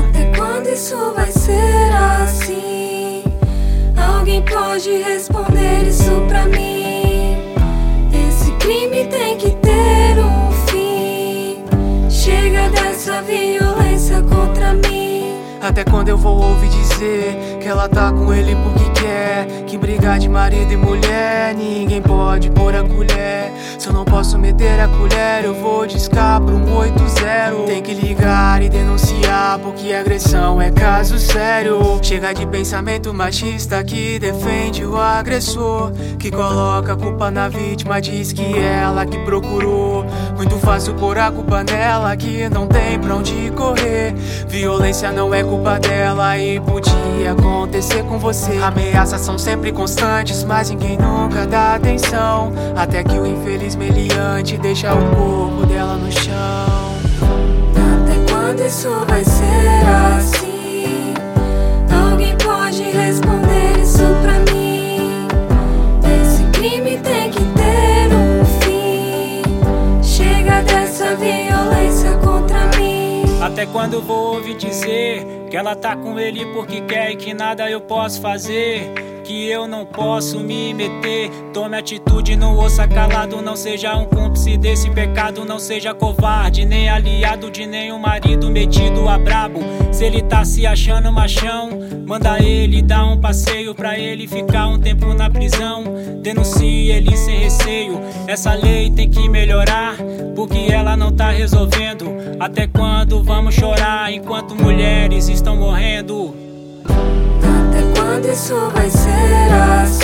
Até quando isso vai ser assim? Alguém pode responder isso pra mim? Esse crime tem que ter um fim. Chega dessa violência contra mim. Até quando eu vou ouvir dizer que ela tá com ele porque quer? Que brigar de marido e mulher, ninguém pode pôr a colher. Se eu não posso meter a colher, eu vou discar pro 180. Tem que ligar e denunciar, porque agressão é caso sério. Chega de pensamento machista que defende o agressor. Que coloca a culpa na vítima, diz que é ela que procurou. Muito fácil pôr a culpa nela, que não tem pra onde correr. Violência não é culpa dela e podia acontecer com você. Ameaças são sempre constantes, mas ninguém nunca dá atenção. Até que o infeliz meliante deixa o corpo dela no chão. Até quando isso vai ser assim? Alguém pode responder isso pra mim? Esse crime tem que ter um fim. Chega dessa violência. Até quando vou ouvir dizer que ela tá com ele porque quer e que nada eu posso fazer? Que eu não posso me meter. Tome atitude, não ouça calado. Não seja um cúmplice desse pecado. Não seja covarde, nem aliado de nenhum marido metido a brabo. Se ele tá se achando machão, manda ele dar um passeio pra ele ficar um tempo na prisão. Denuncie ele sem receio. Essa lei tem que melhorar, porque ela não tá resolvendo. Até quando vamos chorar enquanto mulheres estão morrendo? Até quando isso vai ser assim?